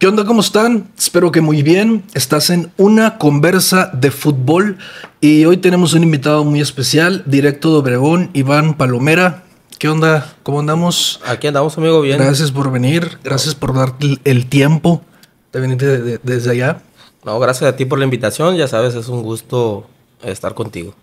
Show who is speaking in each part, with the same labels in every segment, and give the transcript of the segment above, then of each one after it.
Speaker 1: ¿Qué onda? ¿Cómo están? Espero que muy bien. Estás en una conversa de fútbol y hoy tenemos un invitado muy especial, directo de Obregón, Iván Palomera. ¿Qué onda? ¿Cómo andamos?
Speaker 2: Aquí andamos, amigo, bien.
Speaker 1: Gracias por venir, gracias por dar el tiempo de venir de- de- desde allá.
Speaker 2: No, gracias a ti por la invitación. Ya sabes, es un gusto estar contigo.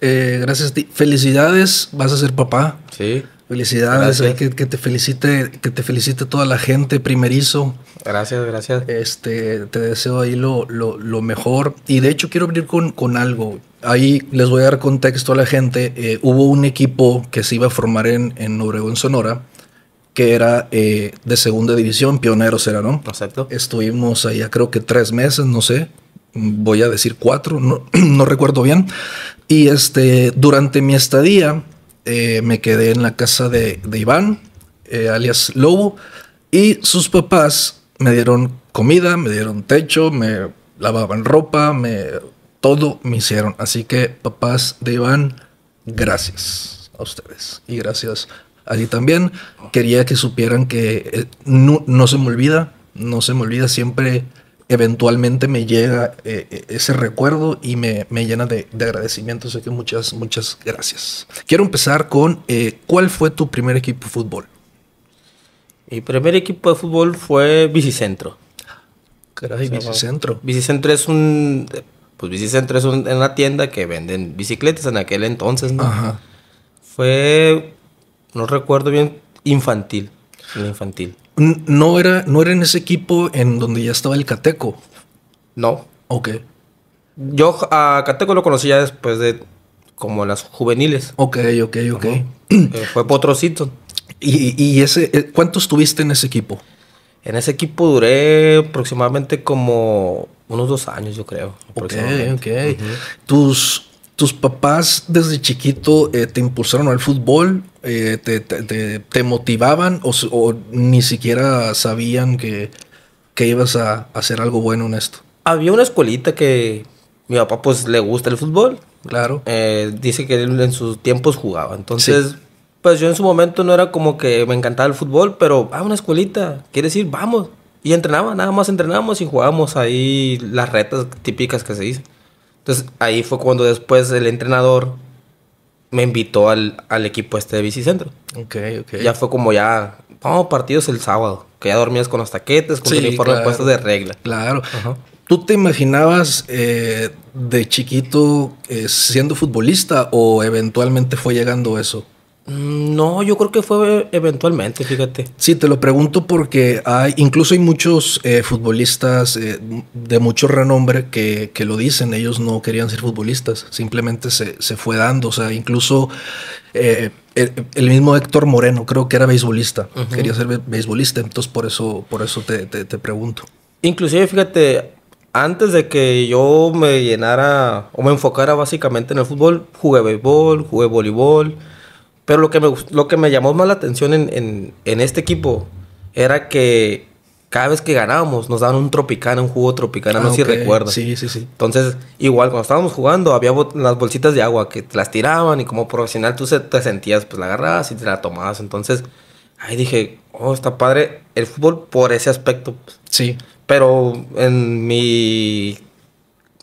Speaker 1: Eh, gracias a ti. Felicidades, vas a ser papá.
Speaker 2: Sí.
Speaker 1: Felicidades, que, que te felicite, que te felicite toda la gente primerizo.
Speaker 2: Gracias, gracias.
Speaker 1: Este, te deseo ahí lo, lo, lo mejor. Y de hecho quiero abrir con, con algo. Ahí les voy a dar contexto a la gente. Eh, hubo un equipo que se iba a formar en, en Obregón, Sonora, que era eh, de segunda división, pioneros era, ¿no?
Speaker 2: Exacto.
Speaker 1: Estuvimos allá creo que tres meses, no sé. Voy a decir cuatro, no, no recuerdo bien. Y este, durante mi estadía eh, me quedé en la casa de, de Iván, eh, alias Lobo, y sus papás me dieron comida, me dieron techo, me lavaban ropa, me todo me hicieron. Así que papás de Iván, gracias a ustedes y gracias a ti también. Quería que supieran que eh, no, no se me olvida, no se me olvida siempre. Eventualmente me llega eh, eh, ese recuerdo y me, me llena de, de agradecimiento. Así que muchas, muchas gracias. Quiero empezar con eh, ¿cuál fue tu primer equipo de fútbol?
Speaker 2: Mi primer equipo de fútbol fue Bicicentro.
Speaker 1: Caray, Bicicentro.
Speaker 2: Bicicentro es un. Pues Bicicentro es un- una tienda que venden bicicletas en aquel entonces, ¿no?
Speaker 1: Ajá.
Speaker 2: Fue. No recuerdo bien. Infantil. Infantil.
Speaker 1: No era, no era en ese equipo en donde ya estaba el Cateco.
Speaker 2: No.
Speaker 1: Ok,
Speaker 2: Yo a Cateco lo conocí ya después de. Como las juveniles.
Speaker 1: ok, ok, ok.
Speaker 2: Eh, fue Potrocito.
Speaker 1: ¿Y, y ese, eh, cuántos tuviste en ese equipo?
Speaker 2: En ese equipo duré aproximadamente como unos dos años, yo creo.
Speaker 1: Ok, ok. ¿Tus, ¿Tus papás desde chiquito eh, te impulsaron al fútbol? Eh, te, te- te- te motivaban o, ni siquiera sabían que, que ibas a hacer algo bueno en esto?
Speaker 2: Había una escuelita que mi papá pues le gusta el fútbol.
Speaker 1: Claro.
Speaker 2: Eh, dice que él en sus tiempos jugaba. Entonces, pues yo en su momento no era como que me encantaba el fútbol, pero a una escuelita, quiere decir, vamos. Y entrenaba, nada más entrenábamos y jugábamos ahí las retas típicas que se dicen. Entonces ahí fue cuando después el entrenador me invitó al, al equipo este de Bicicentro.
Speaker 1: Ok, ok.
Speaker 2: Ya fue como ya, vamos a partidos el sábado, que ya dormías con los taquetes, con
Speaker 1: Sí,
Speaker 2: tu uniforme
Speaker 1: claro.
Speaker 2: puesto de regla.
Speaker 1: Claro.
Speaker 2: Ajá.
Speaker 1: ¿Tú te imaginabas eh, de chiquito eh, siendo futbolista o eventualmente fue llegando eso?
Speaker 2: Mm, No, yo creo que fue eventualmente, fíjate.
Speaker 1: Sí, te lo pregunto porque hay, incluso hay muchos eh, futbolistas eh, de mucho renombre que, que lo dicen, ellos no querían ser futbolistas, simplemente se, se fue dando, o sea, incluso eh, el, el mismo Héctor Moreno creo que era beisbolista, quería ser be- beisbolista, entonces por eso, por eso te, te- te pregunto.
Speaker 2: Inclusive, fíjate, antes de que yo me llenara o me enfocara básicamente en el fútbol, jugué béisbol, jugué voleibol. Pero lo que me, lo que me llamó más la atención en, en- en este equipo era que cada vez que ganábamos nos daban un tropicana, un jugo tropicana, no
Speaker 1: Ah,
Speaker 2: sé si recuerdas.
Speaker 1: Sí, sí, sí.
Speaker 2: Entonces, igual cuando estábamos jugando, había las bolsitas de agua que te las tiraban y como profesional tú se- te sentías, pues la agarrabas y te la tomabas. Entonces, ahí dije, oh, está padre el fútbol por ese aspecto. pues.
Speaker 1: Sí,
Speaker 2: Pero en mi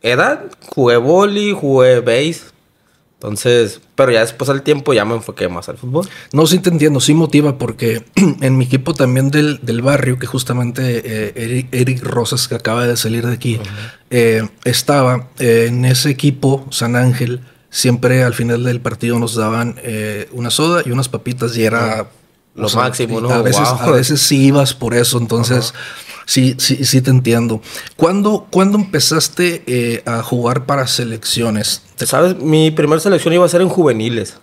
Speaker 2: edad jugué vóley, jugué base. Entonces, pero ya después al tiempo ya me enfoqué más al fútbol.
Speaker 1: No, sí te entiendo, sí motiva porque en mi equipo también del, del barrio, que justamente eh, Eric, Eric Rosas, que acaba de salir de aquí, eh, estaba eh, en ese equipo, San Ángel, siempre al final del partido nos daban eh, una soda y unas papitas y era...
Speaker 2: Lo máximo, ¿no?
Speaker 1: A veces,
Speaker 2: Wow.
Speaker 1: a veces sí ibas por eso, entonces sí, sí, sí te entiendo. ¿Cuándo, ¿cuándo empezaste eh, a jugar para selecciones?
Speaker 2: ¿Sabes? Mi primera selección iba a ser en juveniles.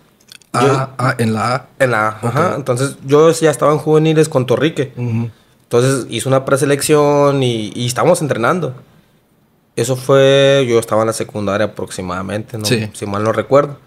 Speaker 1: Ah, ah, en la A.
Speaker 2: En la A, ajá. Entonces, yo ya estaba en juveniles con Torrique. Entonces, hice una preselección y, y estábamos entrenando. Eso fue, yo estaba en la secundaria aproximadamente, ¿no?
Speaker 1: Sí.
Speaker 2: si mal no recuerdo.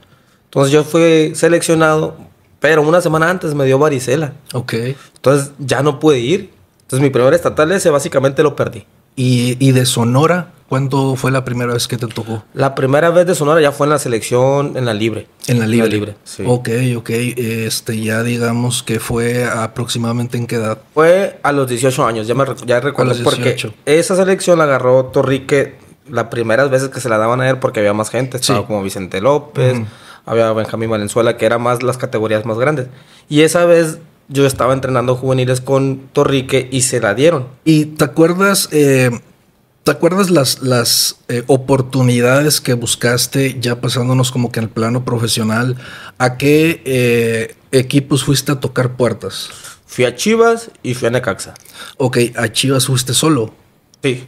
Speaker 2: Entonces, yo fui seleccionado, pero una semana antes me dio varicela.
Speaker 1: Ok.
Speaker 2: Entonces, ya no pude ir. Entonces, mi primer estatal ese básicamente lo perdí.
Speaker 1: ¿Y, y de Sonora? ¿Cuándo fue la primera vez que te tocó?
Speaker 2: La primera vez de Sonora ya fue en la selección, en la libre.
Speaker 1: En la libre.
Speaker 2: En la libre, sí.
Speaker 1: Ok, ok. Este, ya digamos que fue aproximadamente en qué edad.
Speaker 2: Fue a los 18 años, ya me ya recuerdo.
Speaker 1: los
Speaker 2: Porque
Speaker 1: 18.
Speaker 2: esa selección la agarró Torrique las primeras veces que se la daban a él porque había más gente. Estaba
Speaker 1: Sí.
Speaker 2: como Vicente López, había Benjamín Valenzuela, que eran más las categorías más grandes. Y esa vez yo estaba entrenando juveniles con Torrique y se la dieron.
Speaker 1: ¿Y te acuerdas, eh, te acuerdas las, las eh, oportunidades que buscaste ya pasándonos como que al plano profesional? ¿A qué eh, equipos fuiste a tocar puertas?
Speaker 2: Fui a Chivas y fui a Necaxa.
Speaker 1: Ok, a Chivas fuiste solo.
Speaker 2: Sí.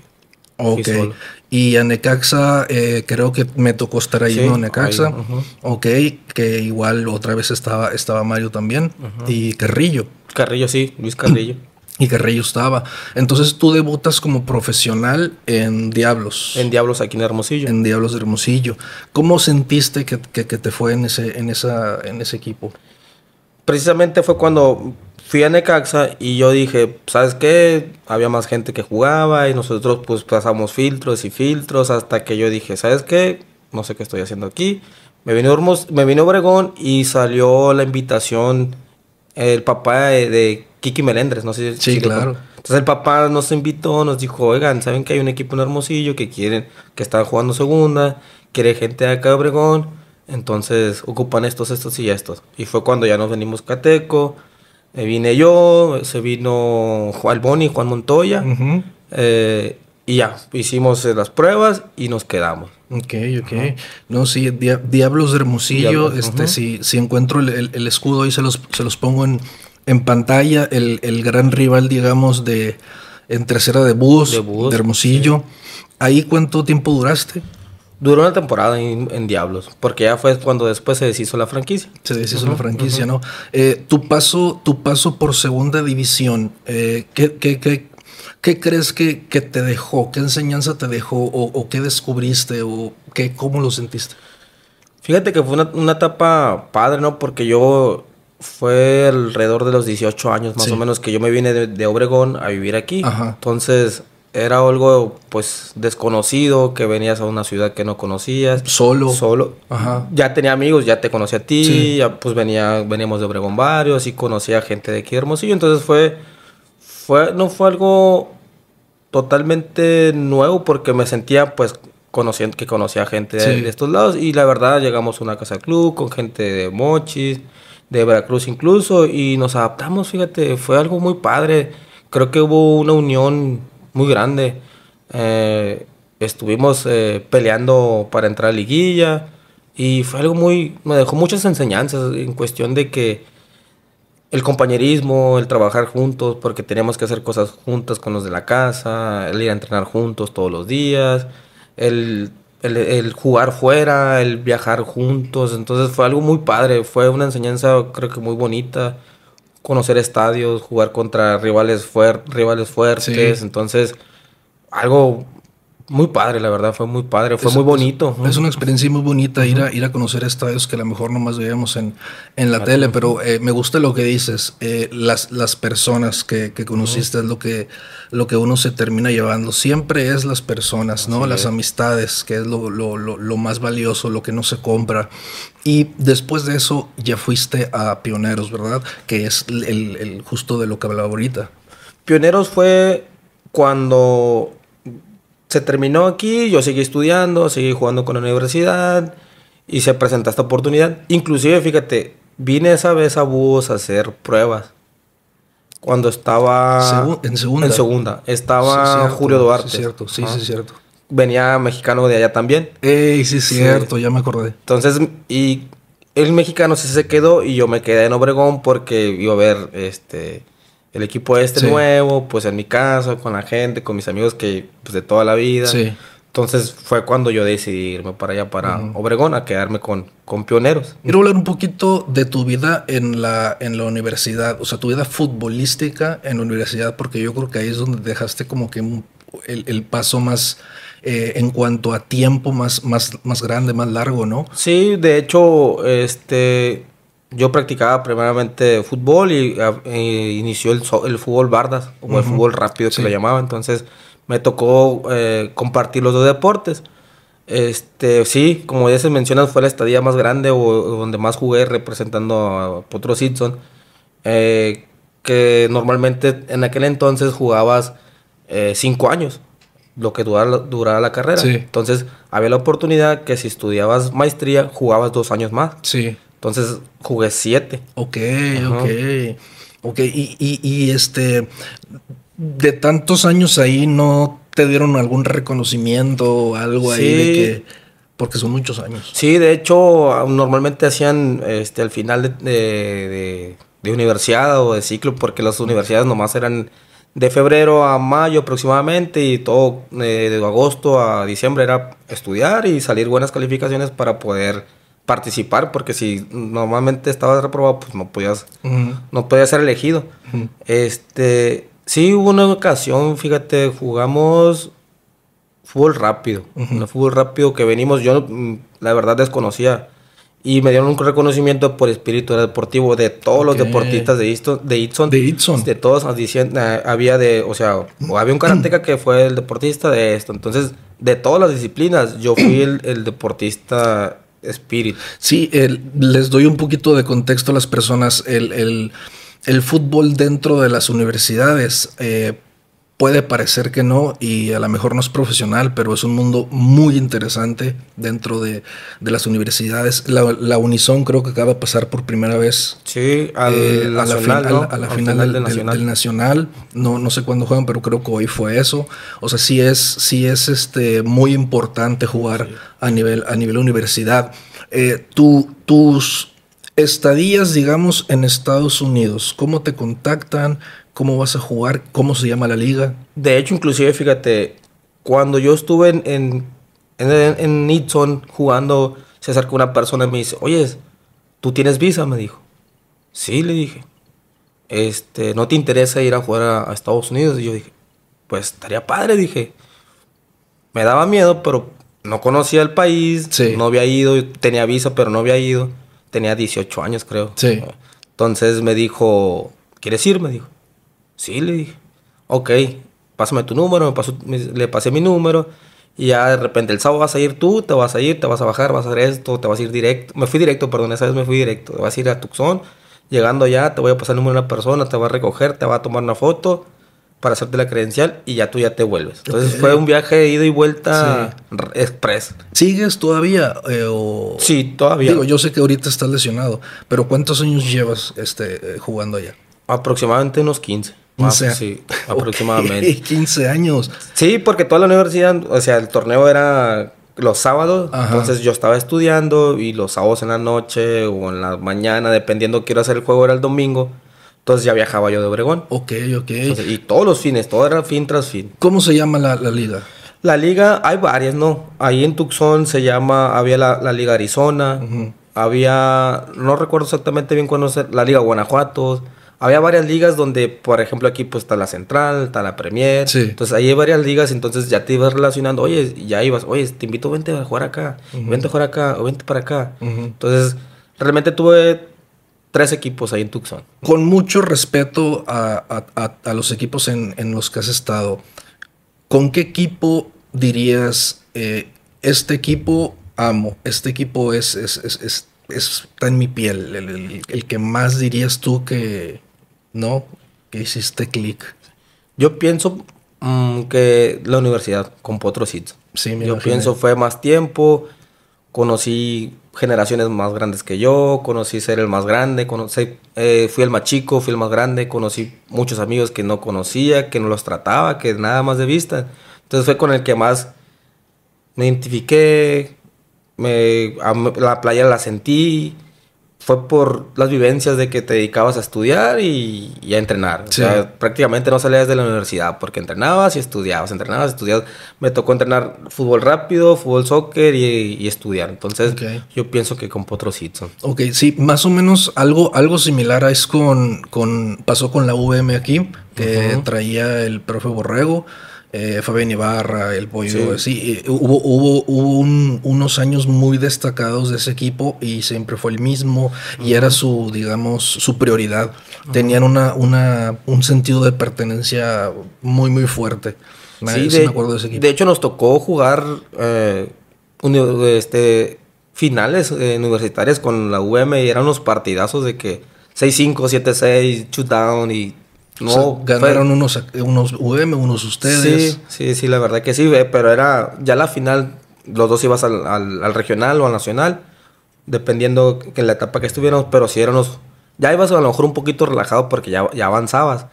Speaker 1: Ok. Y a Necaxa, eh, creo que me tocó estar ahí,
Speaker 2: Sí,
Speaker 1: ¿no? Necaxa.
Speaker 2: ahí.
Speaker 1: Ok, que igual otra vez estaba, estaba Mario también. Y Carrillo.
Speaker 2: Carrillo, sí, Luis Carrillo.
Speaker 1: Y Carrillo estaba. Entonces tú debutas como profesional en Diablos.
Speaker 2: en Diablos aquí en Hermosillo.
Speaker 1: en Diablos de Hermosillo. ¿Cómo sentiste que, que- que te fue en ese, en esa, en ese equipo?
Speaker 2: precisamente fue cuando fui a Necaxa y yo dije, ¿sabes qué? Había más gente que jugaba y nosotros pues pasamos filtros y filtros hasta que yo dije, ¿sabes qué? No sé qué estoy haciendo aquí. Me vino, Hermos- me vino Obregón y salió la invitación, el papá de, de Kiki Melendres, no sé
Speaker 1: Sí,
Speaker 2: si
Speaker 1: claro.
Speaker 2: Entonces el papá nos invitó, nos dijo, oigan, ¿saben que hay un equipo en Hermosillo que quieren, que están jugando segunda, quiere gente de acá de Obregón? Entonces ocupan estos, estos y estos. Y fue cuando ya nos venimos Cateco, eh, vine yo, se vino Juan Boni, Juan Montoya, eh, y ya, hicimos eh, las pruebas y nos quedamos.
Speaker 1: Ok, ok. No, sí, Dia- Diablos de Hermosillo.
Speaker 2: Diablos,
Speaker 1: este, si, si encuentro el, el- el escudo ahí, se los, se los pongo en, en pantalla. El, el gran rival, digamos, de en tercera de Búhos,
Speaker 2: De
Speaker 1: Hermosillo. ¿Ahí cuánto tiempo duraste?
Speaker 2: Duró una temporada en, en Diablos, porque ya fue cuando después se deshizo la franquicia.
Speaker 1: Se deshizo la franquicia, ¿no? Eh, tu, paso, tu paso por segunda división, eh, ¿qué, qué- qué- qué crees que, que te dejó? ¿Qué enseñanza te dejó? ¿O, o qué descubriste? ¿O qué, cómo lo sentiste?
Speaker 2: Fíjate que fue una, una etapa padre, ¿no? Porque yo fue alrededor de los 18 años más
Speaker 1: Sí.
Speaker 2: o menos que yo me vine de, de Obregón a vivir aquí.
Speaker 1: Ajá.
Speaker 2: Entonces era algo pues desconocido, que venías a una ciudad que no conocías.
Speaker 1: Solo.
Speaker 2: Solo.
Speaker 1: Ajá.
Speaker 2: Ya tenía amigos, ya te conocí a ti,
Speaker 1: Sí.
Speaker 2: ya pues venía, veníamos de Obregón varios y conocía gente de aquí de Hermosillo. Entonces fue, fue, no fue algo totalmente nuevo porque me sentía pues conociendo que conocía gente de estos lados y la verdad llegamos a una casa club con gente de Mochis, de Veracruz incluso y nos adaptamos, fíjate, fue algo muy padre. Creo que hubo una unión muy grande. Eh, estuvimos eh, peleando para entrar a liguilla y fue algo muy, me dejó muchas enseñanzas en cuestión de que el compañerismo, el trabajar juntos, porque teníamos que hacer cosas juntas con los de la casa, el ir a entrenar juntos todos los días, el, el- el jugar fuera, el viajar juntos. Entonces fue algo muy padre, fue una enseñanza creo que muy bonita. Conocer estadios, jugar contra rivales, fuer- rivales fuertes.
Speaker 1: Sí.
Speaker 2: Entonces, algo muy padre, la verdad, fue muy padre, fue
Speaker 1: Es-
Speaker 2: muy bonito.
Speaker 1: Es, es una experiencia muy bonita ir, a, ir a conocer estadios que a lo mejor nomás veíamos en, en la tele, pero eh, me gusta lo que dices. eh, las, las personas que, que conociste es lo que, lo que uno se termina llevando. Siempre es las personas, ¿no?
Speaker 2: Así
Speaker 1: las
Speaker 2: es.
Speaker 1: amistades, que es lo, lo- lo- lo más valioso, lo que no se compra. Y después de eso ya fuiste a Pioneros, ¿verdad? Que es el- el justo de lo que hablaba ahorita.
Speaker 2: Pioneros fue cuando se terminó aquí, yo seguí estudiando, seguí jugando con la universidad y se presentó esta oportunidad. Inclusive, fíjate, vine esa vez a Búhos a hacer pruebas. Cuando estaba...
Speaker 1: Segu- en segunda.
Speaker 2: En segunda. Estaba
Speaker 1: Sí, cierto,
Speaker 2: Julio Duarte.
Speaker 1: Sí, cierto, sí, cierto.
Speaker 2: Venía mexicano de allá también.
Speaker 1: Ey, sí,
Speaker 2: Sí.
Speaker 1: cierto, ya me acordé.
Speaker 2: Entonces, y el mexicano sí se quedó y yo me quedé en Obregón porque iba a ver este el equipo este
Speaker 1: Sí.
Speaker 2: nuevo, pues en mi casa, con la gente, con mis amigos que pues de toda la vida.
Speaker 1: Sí.
Speaker 2: Entonces fue cuando yo decidí irme para allá, para Obregón, a quedarme con, con pioneros.
Speaker 1: Quiero hablar un poquito de tu vida en la, en la universidad, o sea, tu vida futbolística en la universidad, porque yo creo que ahí es donde dejaste como que un- el, el paso más, eh, en cuanto a tiempo, más, más, más grande, más largo, ¿no?
Speaker 2: Sí, de hecho, este yo practicaba primeramente fútbol y eh, inició el, el fútbol bardas, o el fútbol rápido que
Speaker 1: Sí.
Speaker 2: lo llamaba. Entonces me tocó eh, compartir los dos deportes. Este, sí, como ya se menciona, fue la estadía más grande o, donde más jugué representando a Potro Simpson. Eh, que normalmente en aquel entonces jugabas eh, cinco años, lo que duraba, duraba la carrera. Entonces había la oportunidad que si estudiabas maestría, jugabas dos años más.
Speaker 1: Sí.
Speaker 2: Entonces jugué siete.
Speaker 1: Ok, ok. Ok, y, y, y este, de tantos años ahí, ¿no te dieron algún reconocimiento o algo ahí de que porque son muchos años.
Speaker 2: Sí, de hecho, normalmente hacían este al final de, de, universidad o de ciclo, porque las universidades nomás eran de febrero a mayo aproximadamente y todo eh, de agosto a diciembre era estudiar y salir buenas calificaciones para poder participar, porque si normalmente estabas reprobado, pues no podías, no podías ser elegido. Este, Sí, hubo una ocasión, fíjate, jugamos fútbol rápido. Un fútbol rápido que venimos, yo mm, la verdad desconocía. Y me dieron un reconocimiento por espíritu deportivo de todos los deportistas de Itson. De Itson.
Speaker 1: De,
Speaker 2: de todos diciendo, eh, había de, o sea, había un karateca que fue el deportista de esto. Entonces, de todas las disciplinas, yo fui el, deportista espíritu.
Speaker 1: Sí, les doy un poquito de contexto a las personas. el el fútbol dentro de las universidades eh, puede parecer que no y a lo mejor no es profesional, pero es un mundo muy interesante dentro de, las universidades. La, Unison creo que acaba de pasar por primera vez
Speaker 2: sí, a la,
Speaker 1: final, del, nacional. No, no sé cuándo juegan, pero creo que hoy fue eso. O sea, sí es, sí es este, muy importante jugar a, nivel, a nivel universidad. Eh, tus estadías, digamos, en Estados Unidos, ¿cómo te contactan? ¿Cómo vas a jugar? ¿Cómo se llama la liga?
Speaker 2: De hecho, inclusive, fíjate, cuando yo estuve en, en, en, jugando, se acercó una persona y me dice, oye, ¿tú tienes visa? Me dijo. Sí, le dije. Este, ¿no te interesa ir a jugar a, Estados Unidos? Y yo dije, pues estaría padre, dije. Me daba miedo, pero no conocía el país, no había ido, tenía visa, pero no había ido tenía 18 años, creo.
Speaker 1: Sí.
Speaker 2: Entonces me dijo, ¿quieres ir? Me dijo. Sí, le dije. Ok, pásame tu número, me le pasé mi número. Y ya de repente el sábado vas a ir tú, te vas a ir, te vas a bajar, vas a hacer esto, te vas a ir directo. Me fui directo, perdón, esa vez me fui directo. Te vas a ir a Tucson. Llegando allá, te voy a pasar el número de una persona, te va a recoger, te va a tomar una foto para hacerte la credencial y ya tú ya te vuelves. Entonces fue un viaje de ida y vuelta express.
Speaker 1: ¿Sigues todavía? Eh,
Speaker 2: Sí, todavía.
Speaker 1: Digo, yo sé que ahorita estás lesionado, pero ¿cuántos años llevas este, eh, jugando allá?
Speaker 2: Aproximadamente unos 15.
Speaker 1: 15.
Speaker 2: Ah, sí, aproximadamente.
Speaker 1: 15 años.
Speaker 2: Sí, porque toda la universidad, o sea, el torneo era los sábados, entonces yo estaba estudiando y los sábados en la noche o en la mañana, dependiendo quiero hacer el juego, era el domingo. Entonces ya viajaba yo de Obregón.
Speaker 1: Ok, ok.
Speaker 2: y todos los fines, todo era fin tras fin.
Speaker 1: ¿Cómo se llama la, liga?
Speaker 2: La liga, hay varias, ¿no? Ahí en Tucson se llama, había la, Liga Arizona, había, no recuerdo exactamente bien cuándo la Liga Guanajuato. Había varias ligas donde, por ejemplo, aquí pues está la Central, está la Premier.
Speaker 1: Sí.
Speaker 2: Entonces ahí hay varias ligas, entonces ya te ibas relacionando, oye, ya ibas, oye, te invito, vente a jugar acá, vente a jugar acá, o vente para acá. Entonces, realmente tuve tres equipos ahí en Tucson.
Speaker 1: Con mucho respeto a, los equipos en, los que has estado, ¿con qué equipo dirías, eh, este equipo amo, este equipo es, está en mi piel, el, que más dirías tú que, no, que hiciste clic?
Speaker 2: Yo pienso mm, que la universidad con Potrocito.
Speaker 1: Sí,
Speaker 2: Yo pienso fue más tiempo, conocí generaciones más grandes que yo, conocí ser el más grande, conocí, eh, fui el más chico, fui el más grande, conocí muchos amigos que no conocía, que no los trataba, que nada más de vista. Entonces fue con el que más me identifiqué, me, la playa la sentí, fue por las vivencias de que te dedicabas a estudiar y, a entrenar. O sea, prácticamente no salías de la universidad porque entrenabas y estudiabas, entrenabas, estudiabas. Me tocó entrenar fútbol rápido, fútbol soccer y, estudiar. Entonces, yo pienso que con Potro Hitson.
Speaker 1: Ok, sí, más o menos algo, algo similar es con, con, pasó con la VM aquí, que traía el profe Borrego eh, Fabián Ibarra, el Pollo, sí, eh, hubo, hubo, unos años muy destacados de ese equipo y siempre fue el mismo y era su, digamos, su prioridad. Tenían una, una, un sentido de pertenencia muy, muy fuerte.
Speaker 2: sí, de, de, hecho, nos tocó jugar eh, este, finales eh, universitarias con la UM y eran unos partidazos de que 6-5, 7-6, shootout y
Speaker 1: no, ganaron unos, unos UM, unos ustedes.
Speaker 2: Sí, sí, sí, la verdad que sí, pero era ya la final, los dos ibas al, al, regional o al nacional, dependiendo en la etapa que estuviéramos, pero si éramos, ya ibas a lo mejor un poquito relajado porque ya, ya avanzabas,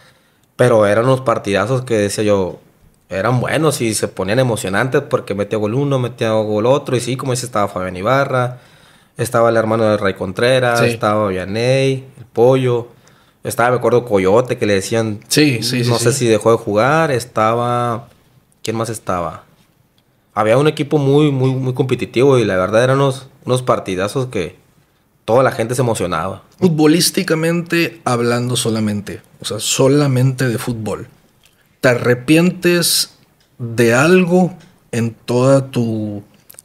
Speaker 2: pero eran unos partidazos que decía yo, eran buenos y se ponían emocionantes porque metía gol uno, metía gol otro, y sí, como dice, estaba Fabián Ibarra, estaba el hermano de Ray Contreras, estaba Vianey, el Pollo, estaba, me acuerdo, Coyote, que le decían.
Speaker 1: Sí, sí,
Speaker 2: No
Speaker 1: sé
Speaker 2: si dejó de jugar. Estaba. ¿Quién más estaba? Había un equipo muy, muy, muy competitivo y la verdad eran unos, unos partidazos que toda la gente se emocionaba.
Speaker 1: Futbolísticamente hablando solamente, o sea, solamente de fútbol. ¿Te arrepientes de algo en toda tu,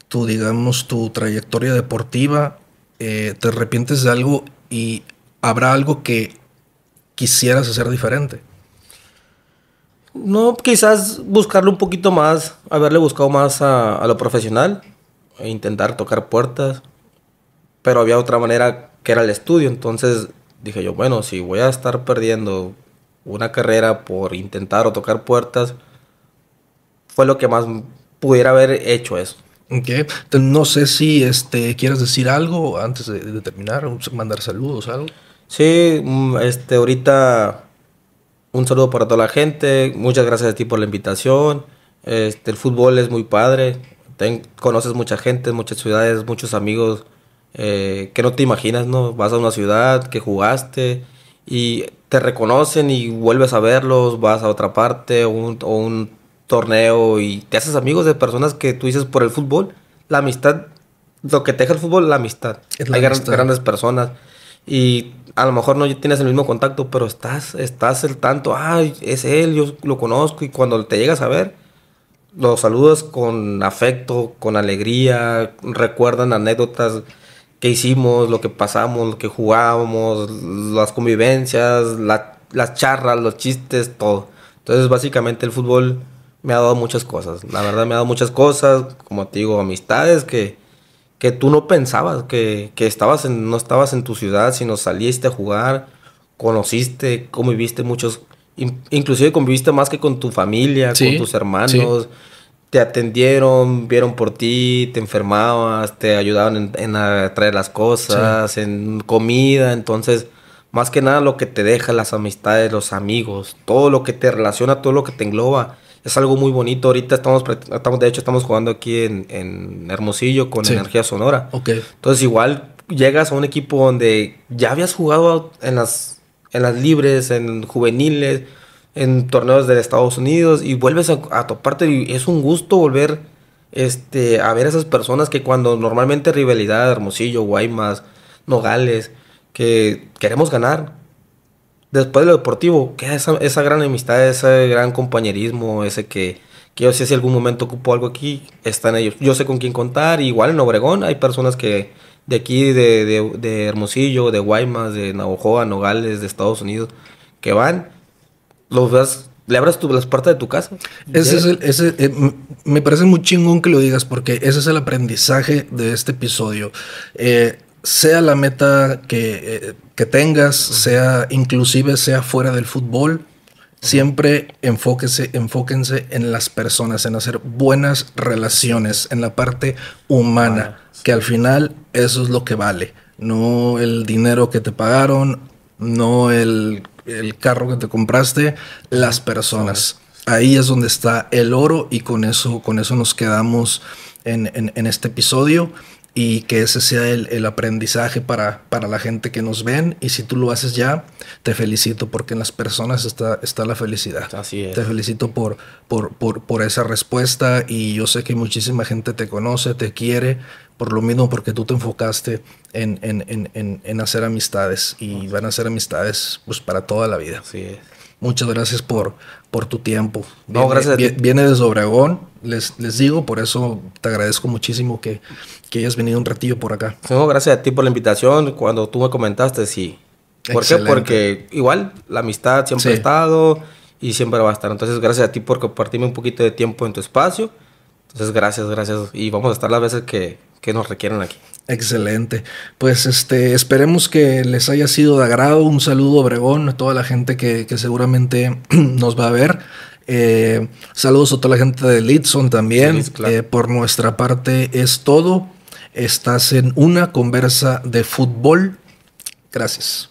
Speaker 1: tu digamos, tu trayectoria deportiva? Eh, ¿Te arrepientes de algo y habrá algo que quisieras hacer diferente?
Speaker 2: No, quizás buscarle un poquito más, haberle buscado más a, lo profesional, e intentar tocar puertas, pero había otra manera que era el estudio, entonces dije yo, bueno, si voy a estar perdiendo una carrera por intentar o tocar puertas, fue lo que más pudiera haber hecho eso.
Speaker 1: Okay. No sé si este, quieres decir algo antes de, de terminar, mandar saludos, algo.
Speaker 2: Sí, mm, este, ahorita un saludo para toda la gente. Muchas gracias a ti por la invitación. Este, el fútbol es muy padre. conoces mucha gente, muchas ciudades, muchos amigos eh, que no te imaginas, ¿no? Vas a una ciudad que jugaste y te reconocen y vuelves a verlos, vas a otra parte o un, torneo y te haces amigos de personas que tú dices por el fútbol. La amistad, lo que te deja el fútbol, la amistad. Hay grandes personas y a lo mejor no tienes el mismo contacto, pero estás, estás el tanto, ay, es él, yo lo conozco, y cuando te llegas a ver, lo saludas con afecto, con alegría, recuerdan anécdotas que hicimos, lo que pasamos, lo que jugábamos, las convivencias, las charlas, los chistes, todo. Entonces, básicamente el fútbol me ha dado muchas cosas. La verdad me ha dado muchas cosas, como te digo, amistades que, que tú no pensabas, que, estabas en, no estabas en tu ciudad, sino saliste a jugar, conociste, conviviste muchos, inclusive conviviste más que con tu familia, con tus hermanos, te atendieron, vieron por ti, te enfermabas, te ayudaban en, a traer las cosas, en comida, entonces más que nada lo que te deja las amistades, los amigos, todo lo que te relaciona, todo lo que te engloba es algo muy bonito. Ahorita estamos, estamos de hecho, estamos jugando aquí en, Hermosillo con Energía Sonora.
Speaker 1: Okay.
Speaker 2: Entonces, igual llegas a un equipo donde ya habías jugado en las, en las libres, en juveniles, en torneos de Estados Unidos y vuelves a, toparte y es un gusto volver este, a ver a esas personas que cuando normalmente rivalidad, Hermosillo, Guaymas, Nogales, que queremos ganar, después de lo deportivo, queda esa, esa gran amistad, ese gran compañerismo, ese que, que yo sé si algún momento ocupo algo aquí, están ellos. Yo sé con quién contar, igual en Obregón hay personas que de aquí, de, de, de Hermosillo, de Guaymas, de Navajoa, Nogales, de Estados Unidos, que van, los ves le abras tu, las puertas de tu casa.
Speaker 1: Ese es el, ese, eh, me parece muy chingón que lo digas porque ese es el aprendizaje de este episodio. Eh, sea la meta que, eh, tengas, sea inclusive sea fuera del fútbol, siempre enfóquese, enfóquense en las personas, en hacer buenas relaciones, en la parte humana, que al final eso es lo que vale, no el dinero que te pagaron, no el, carro que te compraste, las personas. Ahí es donde está el oro y con eso, con eso nos quedamos en, en este episodio y que ese sea el, aprendizaje para, para, la gente que nos ven. Y si tú lo haces ya, te felicito porque en las personas está, está la felicidad.
Speaker 2: Así es.
Speaker 1: Te felicito por, por, por, por, esa respuesta y yo sé que muchísima gente te conoce, te quiere, por lo mismo porque tú te enfocaste en, en, en, en hacer amistades y van a ser amistades pues para toda la vida.
Speaker 2: Así es.
Speaker 1: Muchas gracias por, por tu tiempo.
Speaker 2: Viene, no, gracias.
Speaker 1: Viene desde Obregón, les, les digo, por eso te agradezco muchísimo que, que hayas venido un ratillo por acá.
Speaker 2: No, gracias a ti por la invitación. Cuando tú me comentaste, sí. ¿Por qué? Porque igual la amistad siempre ha estado y siempre va a estar. Entonces, gracias a ti por compartirme un poquito de tiempo en tu espacio. Entonces, gracias, gracias. Y vamos a estar las veces que, que nos requieran aquí.
Speaker 1: Excelente. Pues este, esperemos que les haya sido de agrado. Un saludo, Obregón, a toda la gente que, que seguramente nos va a ver. Eh, saludos a toda la gente de Litson también.
Speaker 2: Sí, claro.
Speaker 1: Eh, por nuestra parte es todo. Estás en una conversa de fútbol. Gracias.